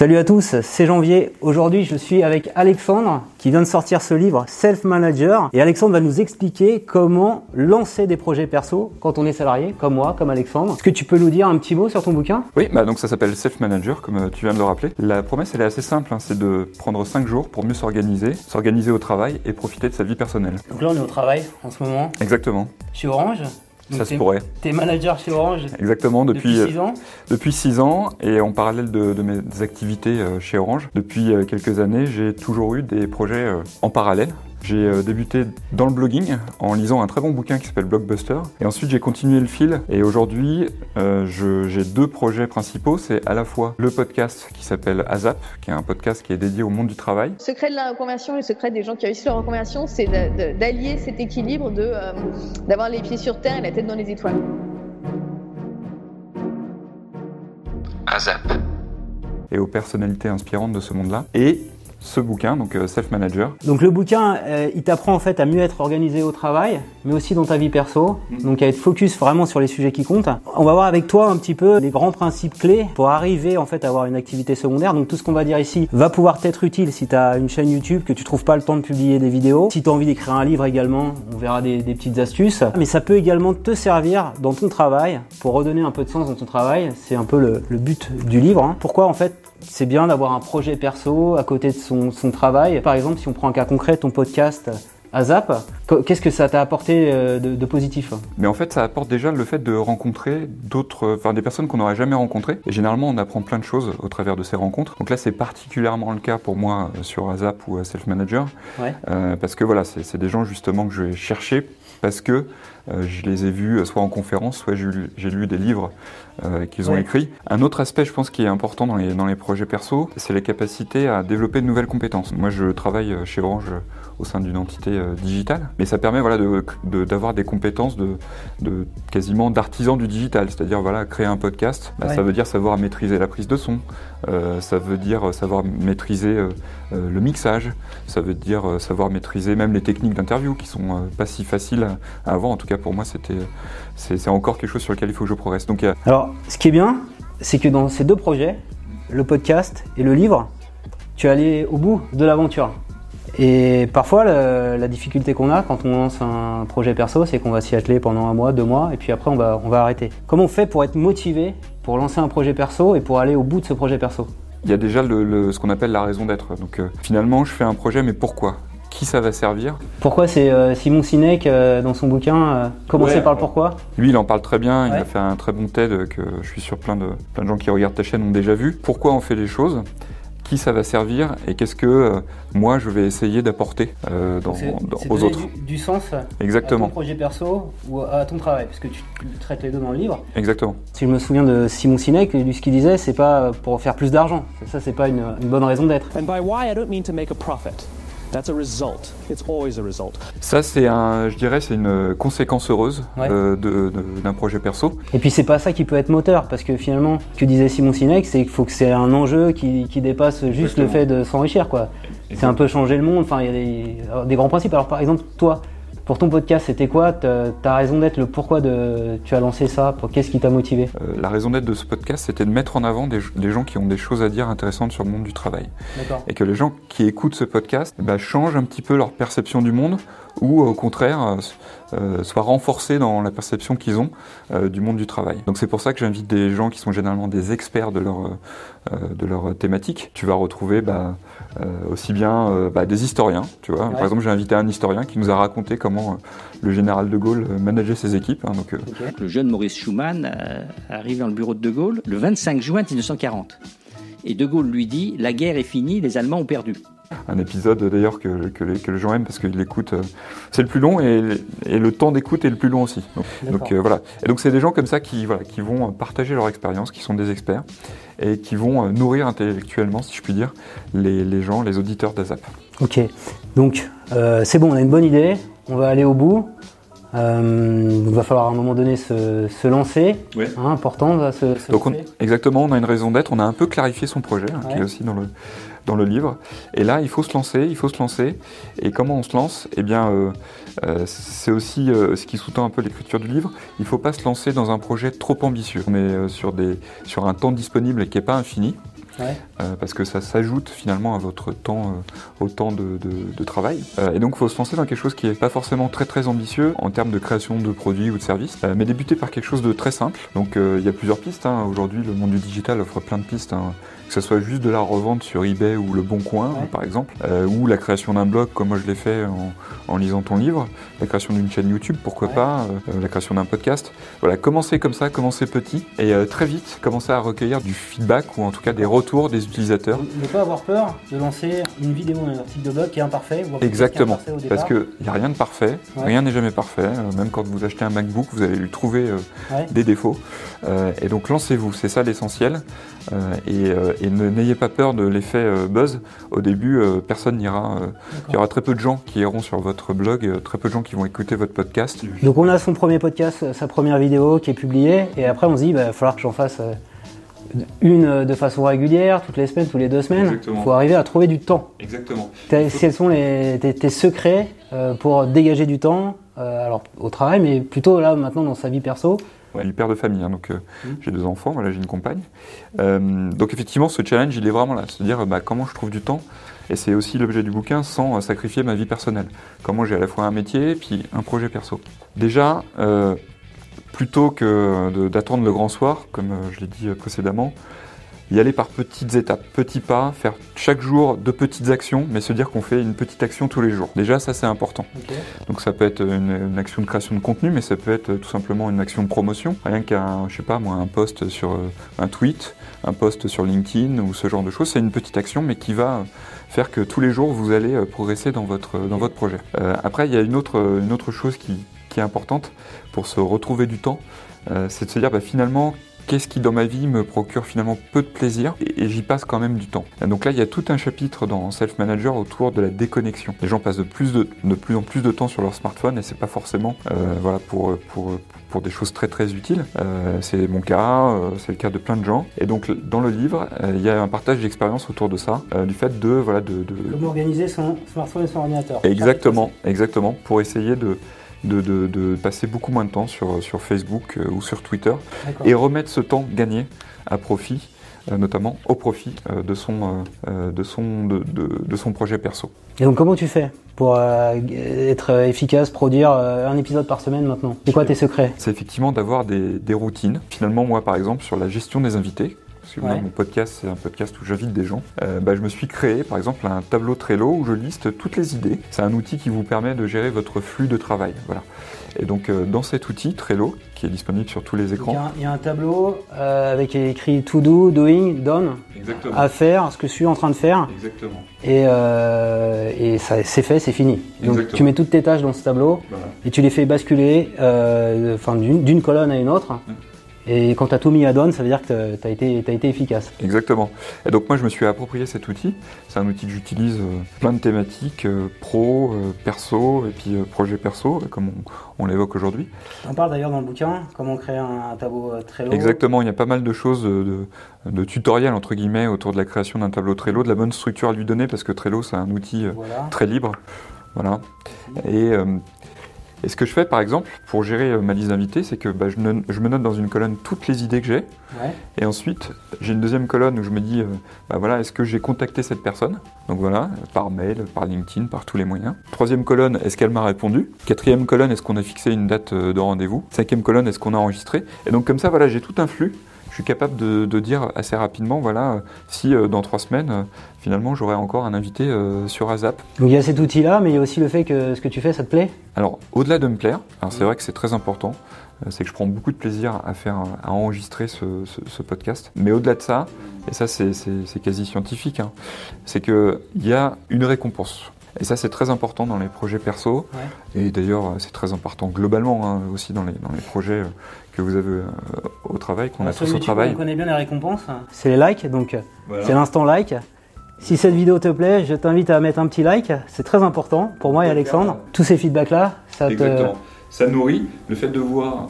Salut à tous, c'est Janvier. Aujourd'hui, je suis avec Alexandre qui vient de sortir ce livre Self Manager et Alexandre va nous expliquer comment lancer des projets perso quand on est salarié, comme moi, comme Alexandre. Est-ce que tu peux nous dire un petit mot sur ton bouquin? Oui, bah donc ça s'appelle Self Manager comme euh, tu viens de le rappeler. La promesse elle est assez simple, hein, c'est de prendre 5 jours pour mieux s'organiser, s'organiser au travail et profiter de sa vie personnelle. Donc là, on est au travail en ce moment Exactement. chez Orange? Donc ça se pourrait. T'es manager chez Orange Exactement, depuis, depuis 6 ans. depuis 6 ans et en parallèle de, de mes activités euh, chez Orange, depuis euh, quelques années, j'ai toujours eu des projets euh, en parallèle. J'ai euh, débuté dans le blogging en lisant un très bon bouquin qui s'appelle Blockbuster. Et ensuite, j'ai continué le fil. Et aujourd'hui, euh, j'ai deux projets principaux. C'est à la fois le podcast qui s'appelle ASAP, qui est un podcast qui est dédié au monde du travail. Le secret de la reconversion, le secret des gens qui réussissent leur reconversion, c'est d'allier cet équilibre de euh, d'avoir les pieds sur terre et la tête dans les étoiles. ASAP. Et aux personnalités inspirantes de ce monde-là. Et ce bouquin, donc euh, Self Manager, Donc le bouquin, euh, il t'apprend en fait à mieux être organisé au travail, mais aussi dans ta vie perso, donc à être focus vraiment sur les sujets qui comptent. On va voir avec toi un petit peu les grands principes clés pour arriver en fait à avoir une activité secondaire. Donc tout ce qu'on va dire ici va pouvoir t'être utile si tu as une chaîne YouTube, que tu trouves pas le temps de publier des vidéos. Si tu as envie d'écrire un livre également, on verra des, des petites astuces. Mais ça peut également te servir dans ton travail pour redonner un peu de sens dans ton travail. C'est un peu le, le but du livre. hein. Pourquoi en fait c'est bien d'avoir un projet perso à côté de son, son travail. Par exemple, si on prend un cas concret, ton podcast ASAP, qu- qu'est-ce que ça t'a apporté euh, de, de positif? Mais en fait, ça apporte déjà le fait de rencontrer d'autres, enfin des personnes qu'on n'aurait jamais rencontrées. Et généralement, on apprend plein de choses au travers de ces rencontres. Donc là, c'est particulièrement le cas pour moi euh, sur ASAP ou euh, Self Manager, Ouais. Euh, parce que voilà, c'est des gens justement que je vais chercher parce que je les ai vus euh, soit en conférence, soit j'ai lu, des livres euh, qu'ils ont Ouais. écrits. Un autre aspect, je pense, qui est important dans les, dans les projets perso, c'est la capacité à développer de nouvelles compétences. Moi, je travaille euh, chez Orange euh, au sein d'une entité euh, digitale, mais ça permet voilà, de- de- d'avoir des compétences de, de quasiment d'artisan du digital, c'est-à-dire voilà, créer un podcast, bah, Ouais. ça veut dire savoir maîtriser la prise de son, euh, ça veut dire savoir maîtriser euh, euh, le mixage, ça veut dire euh, savoir maîtriser même les techniques d'interview qui sont euh, pas si faciles à, à avoir. En tout cas, pour moi, c'était c'est encore quelque chose sur lequel il faut que je progresse. Donc, a- Alors, ce qui est bien, c'est que dans ces deux projets, le podcast et le livre, tu es allé au bout de l'aventure. Et parfois, le- la difficulté qu'on a quand on lance un projet perso, c'est qu'on va s'y atteler pendant un mois, deux mois, et puis après, on va, on va arrêter. Comment on fait pour être motivé pour lancer un projet perso et pour aller au bout de ce projet perso? Il y a déjà le- le- ce qu'on appelle la raison d'être. Donc, euh, finalement, je fais un projet, mais pourquoi? Qui ça va servir Pourquoi c'est euh, Simon Sinek euh, dans son bouquin euh, Commencer Ouais. par le pourquoi? Lui, il en parle très bien. Il Ouais. a fait un très bon TED que je suis sûr plein de, plein de gens qui regardent ta chaîne ont déjà vu. Pourquoi on fait les choses? Qui ça va servir? Et qu'est-ce que euh, moi, je vais essayer d'apporter euh, dans- dans- aux autres Du, sens Exactement. projet perso ou à ton travail, parce que tu traites les deux dans le livre. Exactement. Si je me souviens de Simon Sinek, lui ce qu'il disait, c'est pas pour faire plus d'argent. Ça, c'est pas une, une bonne raison d'être. And by why, I don't mean to make a profit. That's a result. It's always a result. Ça, c'est un, je dirais, c'est une conséquence heureuse Ouais. euh, de- de- d'un projet perso. Et puis c'est pas ça qui peut être moteur, parce que finalement, ce que disait Simon Sinek, c'est qu'il faut que c'est un enjeu qui, qui dépasse juste le fait de s'enrichir, quoi. C'est un peu changer le monde. Enfin, il y a des grands principes. Alors par exemple, toi, pour ton podcast, c'était quoi Ta raison d'être, le pourquoi de tu as lancé ça Qu'est-ce qui t'a motivé Euh, la raison d'être de ce podcast, c'était de mettre en avant des, des gens qui ont des choses à dire intéressantes sur le monde du travail. D'accord. Et que les gens qui écoutent ce podcast bah, changent un petit peu leur perception du monde ou au contraire euh, euh, soient renforcés dans la perception qu'ils ont euh, du monde du travail. Donc c'est pour ça que j'invite des gens qui sont généralement des experts de leur, euh, de leur thématique. Tu vas retrouver bah, aussi bien bah, des historiens, tu vois. Ouais. Par exemple, j'ai invité un historien qui nous a raconté comment le général de Gaulle manageait ses équipes. hein, donc. Le jeune Maurice Schumann arrive dans le bureau de De Gaulle le 25 juin 1940. Et De Gaulle lui dit La guerre est finie, les Allemands ont perdu. Un épisode d'ailleurs que, que, les, que les gens aiment parce qu'il l'écoute. euh, c'est le plus long et, et le temps d'écoute est le plus long aussi. Donc, donc, euh, voilà. Et donc c'est des gens comme ça qui, voilà, qui vont partager leur expérience, qui sont des experts et qui vont euh, nourrir intellectuellement, si je puis dire, les, les gens, les auditeurs d'ASAP. Ok, donc euh, c'est bon, on a une bonne idée, on va aller au bout. Euh, il va falloir à un moment donné se, se lancer, Ouais. hein, important, va se, se Donc on- lancer. exactement, on a une raison d'être, on a un peu clarifié son projet, hein, qui est aussi dans le, dans le livre. Et là, il faut se lancer, il faut se lancer. Et comment on se lance? Eh bien, euh, euh, c'est aussi euh, ce qui sous-tend un peu l'écriture du livre. Il ne faut pas se lancer dans un projet trop ambitieux. On est sur, des, sur un temps disponible qui n'est pas infini. Ouais. euh, parce que ça s'ajoute finalement à votre temps, euh, au temps de, de- de travail. Euh, et donc, il faut se lancer dans quelque chose qui est pas forcément très très ambitieux en termes de création de produits ou de services, mais débuter par quelque chose de très simple. Donc, il y a plusieurs pistes. hein. Aujourd'hui, le monde du digital offre plein de pistes. hein. Que ce soit juste de la revente sur eBay ou le Bon Coin, Ouais. par exemple, euh, ou la création d'un blog comme moi je l'ai fait en, en lisant ton livre, la création d'une chaîne YouTube, pourquoi Ouais. pas, euh, la création d'un podcast. Voilà, commencez comme ça, commencez petit et euh, très vite commencez à recueillir du feedback ou en tout cas des retours des utilisateurs. Ne pas avoir peur de lancer une vidéo ou un article de blog qui est imparfait. Exactement, qui est imparfait au parce qu'il n'y a rien de parfait, Ouais. rien n'est jamais parfait. euh, même quand vous achetez un MacBook, vous allez lui trouver euh, Ouais. des défauts. Euh, et donc lancez-vous, c'est ça l'essentiel. Et n'ayez pas peur de l'effet buzz. Au début, personne n'ira. il y aura très peu de gens qui iront sur votre blog, très peu de gens qui vont écouter votre podcast. Donc on a son premier podcast, sa première vidéo qui est publiée, et après on se dit, il va falloir que j'en fasse une euh, de façon régulière, toutes les semaines, toutes les deux semaines. Il faut arriver à trouver du temps. Exactement. Quels sont les, tes, tes secrets euh, pour dégager du temps, euh, alors au travail, mais plutôt là maintenant dans sa vie perso? Ouais, père de famille, hein, donc euh, Mmh. j'ai deux enfants, voilà, j'ai une compagne. Donc effectivement, ce challenge, il est vraiment là, se dire bah, comment je trouve du temps? Et c'est aussi l'objet du bouquin, sans sacrifier ma vie personnelle. Comment j'ai à la fois un métier puis un projet perso. Déjà, plutôt que d'attendre le grand soir, comme euh, je l'ai dit euh, précédemment, y aller par petites étapes, petits pas, faire chaque jour de petites actions, mais se dire qu'on fait une petite action tous les jours. Déjà, ça c'est important. Donc ça peut être une, une action de création de contenu, mais ça peut être tout simplement une action de promotion. Rien qu'un, je sais pas moi, un post sur euh, un tweet, un post sur LinkedIn ou ce genre de choses. C'est une petite action, mais qui va faire que tous les jours vous allez euh, progresser dans votre dans votre projet. Euh, après, il y a une autre une autre chose qui, qui est importante pour se retrouver du temps, euh, c'est de se dire bah, finalement qu'est-ce qui dans ma vie me procure finalement peu de plaisir et, et j'y passe quand même du temps. Et donc là, il y a tout un chapitre dans Self Manager autour de la déconnexion. Les gens passent de plus, de, de plus en plus de temps sur leur smartphone et c'est pas forcément euh, voilà, pour, pour, pour des choses très très utiles. Euh, c'est mon cas, c'est le cas de plein de gens. Et donc dans le livre, il y a un partage d'expérience autour de ça, du fait de... Voilà, de, de Comment organiser son smartphone et son ordinateur Exactement, exactement, pour essayer de, de, de, de passer beaucoup moins de temps sur, sur Facebook euh, ou sur Twitter et remettre ce temps gagné à profit, euh, notamment au profit euh, de, son, de, son, de, de- de son projet perso. Et donc comment tu fais pour euh, être efficace, produire un épisode par semaine maintenant? C'est quoi tes secrets? C'est effectivement d'avoir des, des routines. Finalement, moi par exemple, sur la gestion des invités, parce que moi, mon podcast, c'est un podcast où j'invite des gens. euh, bah, je me suis créé, par exemple, un tableau Trello où je liste toutes les idées. C'est un outil qui vous permet de gérer votre flux de travail. Voilà. Et donc, euh, dans cet outil Trello, qui est disponible sur tous les Donc, Il y, écrans, a un- il y a un tableau euh, avec écrit to do, doing, done, exactement, à faire, ce que je suis en train de faire, exactement. et, euh, et ça c'est fait, c'est fini. Donc Exactement. tu mets toutes tes tâches dans ce tableau Voilà. et tu les fais basculer d'une d'une colonne à une autre. Et quand tu as tout mis à done, ça veut dire que tu as été, t'as été efficace. Exactement. Et donc moi je me suis approprié cet outil. C'est un outil que j'utilise euh, plein de thématiques, euh, pro, euh, perso et puis projet perso, comme on, on l'évoque aujourd'hui. On parle d'ailleurs dans le bouquin comment créer un, tableau Trello. Exactement, il y a pas mal de choses de, de, de tutoriels entre guillemets autour de la création d'un tableau Trello, de la bonne structure à lui donner parce que Trello c'est un outil Voilà. très libre. Voilà. Et, euh, et ce que je fais par exemple pour gérer euh, ma liste d'invités, c'est que bah, je, ne- je me note dans une colonne toutes les idées que j'ai. Ouais. Et ensuite, j'ai une deuxième colonne où je me dis, euh, bah voilà, est-ce que j'ai contacté cette personne? Donc voilà, par mail, par LinkedIn, par tous les moyens. Troisième colonne, est-ce qu'elle m'a répondu? Quatrième colonne, est-ce qu'on a fixé une date euh, de rendez-vous? Cinquième colonne, est-ce qu'on a enregistré? Et donc comme ça, voilà, j'ai tout un flux. Je suis capable de, de dire assez rapidement, voilà, si euh, dans trois semaines, euh, finalement, j'aurai encore un invité euh, sur ASAP. Donc il y a cet outil-là, mais il y a aussi le fait que ce que tu fais, ça te plaît? Alors, au-delà de me plaire, alors c'est vrai que c'est très important, c'est que je prends beaucoup de plaisir à faire, à enregistrer ce, ce- ce podcast. Mais au-delà de ça, et ça c'est quasi scientifique, hein, c'est qu'il y a une récompense. Et ça c'est très important dans les projets perso, et d'ailleurs euh, c'est très important globalement hein, aussi dans les, dans les projets euh, que vous avez euh, au travail, qu'on a Sur tous au YouTube, travail. On connaît bien les récompenses. C'est les likes, donc c'est l'instant like. Si cette vidéo te plaît, je t'invite à mettre un petit like. C'est très important pour moi et Alexandre. Tous ces feedbacks-là, ça te. Ça nourrit le fait de voir.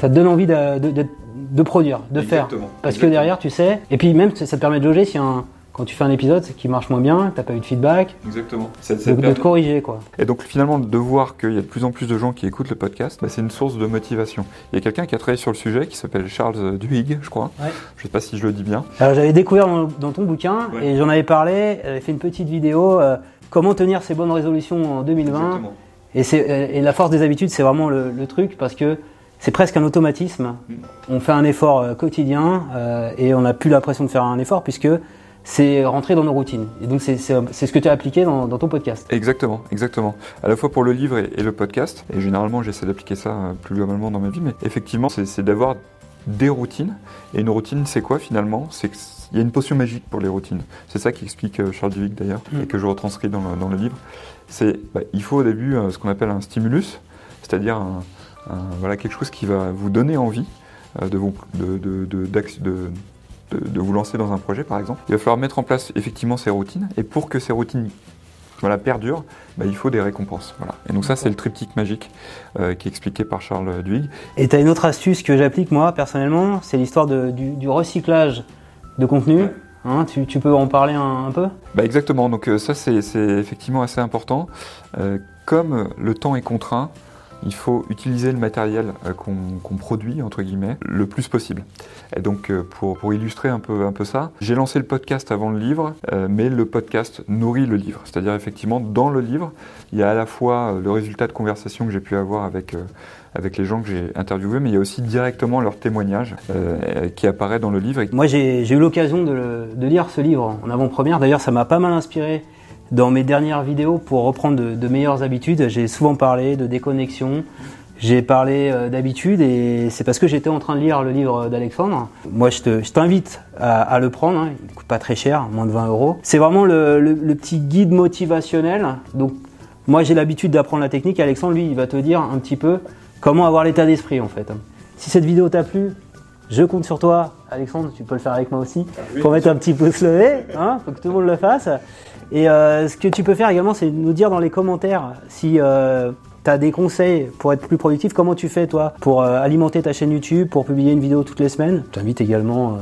ça te donne envie de, de- de- de produire, de faire. Exactement. Parce que derrière, tu sais, et puis même ça te permet de loger si un, quand tu fais un épisode qui marche moins bien, t'as pas eu de feedback, Exactement. C'est, de, de te corriger quoi. Et donc finalement, de voir qu'il y a de plus en plus de gens qui écoutent le podcast, bah, c'est une source de motivation. Il y a quelqu'un qui a travaillé sur le sujet qui s'appelle Charles Duhigg, je crois. Ouais. Je sais pas si je le dis bien. Alors j'avais découvert dans, dans ton bouquin Ouais. et j'en avais parlé, j'avais fait une petite vidéo, euh, comment tenir ses bonnes résolutions en 2020. Et, c'est, et la force des habitudes, c'est vraiment le, le truc parce que c'est presque un automatisme. Mm. On fait un effort euh, quotidien euh, et on n'a plus l'impression de faire un effort puisque c'est rentré dans nos routines. Et donc c'est, ce que tu as appliqué dans, dans ton podcast. Exactement, exactement. À la fois pour le livre et, et le podcast. Et généralement, j'essaie d'appliquer ça euh, plus globalement dans ma vie. Mais effectivement, c'est, d'avoir des routines. Et une routine, c'est quoi finalement? C'est qu'il y a une potion magique pour les routines. C'est ça qui explique euh, Charles Duhigg d'ailleurs, Mm. et que je retranscris dans le, dans le livre. C'est bah, il faut au début euh, ce qu'on appelle un stimulus, c'est-à-dire voilà, quelque chose qui va vous donner envie de, vous, de, de, de, d'ac- de- vous lancer dans un projet par exemple. Il va falloir mettre en place effectivement ces routines. Et pour que ces routines voilà, perdurent, bah, il faut des récompenses. Voilà. Et donc ça, c'est le triptyque magique euh, qui est expliqué par Charles Duhigg. Et tu as une autre astuce que j'applique moi personnellement, c'est l'histoire du, du recyclage de contenu. Ouais. Hein, tu, tu peux en parler un, un peu? Bah exactement, donc euh, ça c'est c'est effectivement assez important. Euh, comme le temps est contraint, il faut utiliser le matériel euh, qu'on produit, entre guillemets, le plus possible. Et donc euh, pour, illustrer un peu, un peu ça, j'ai lancé le podcast avant le livre, euh, mais le podcast nourrit le livre. C'est-à-dire effectivement, dans le livre, il y a à la fois le résultat de conversation que j'ai pu avoir avec, les gens que j'ai interviewés, mais il y a aussi directement leur témoignage qui apparaît dans le livre. Moi, j'ai eu l'occasion de, de lire ce livre en avant-première. D'ailleurs, ça m'a pas mal inspiré dans mes dernières vidéos pour reprendre de, de meilleures habitudes. J'ai souvent parlé de déconnexion. J'ai parlé euh, d'habitude et c'est parce que j'étais en train de lire le livre d'Alexandre. Moi, je te- je t'invite à, à le prendre. hein. Il coûte pas très cher, moins de 20 euros. C'est vraiment le, le- le petit guide motivationnel. Donc, moi, j'ai l'habitude d'apprendre la technique. Alexandre, lui, il va te dire un petit peu comment avoir l'état d'esprit, en fait. Si cette vidéo t'a plu, je compte sur toi, Alexandre, tu peux le faire avec moi aussi, pour mettre un petit pouce levé, hein, faut que tout le monde le fasse. Et euh, ce que tu peux faire également, c'est nous dire dans les commentaires si euh, tu as des conseils pour être plus productif, comment tu fais toi pour euh, alimenter ta chaîne YouTube, pour publier une vidéo toutes les semaines? Je t'invite également euh,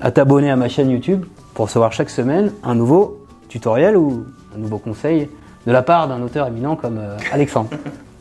à t'abonner à ma chaîne YouTube pour recevoir chaque semaine un nouveau tutoriel ou un nouveau conseil de la part d'un auteur éminent comme Alexandre.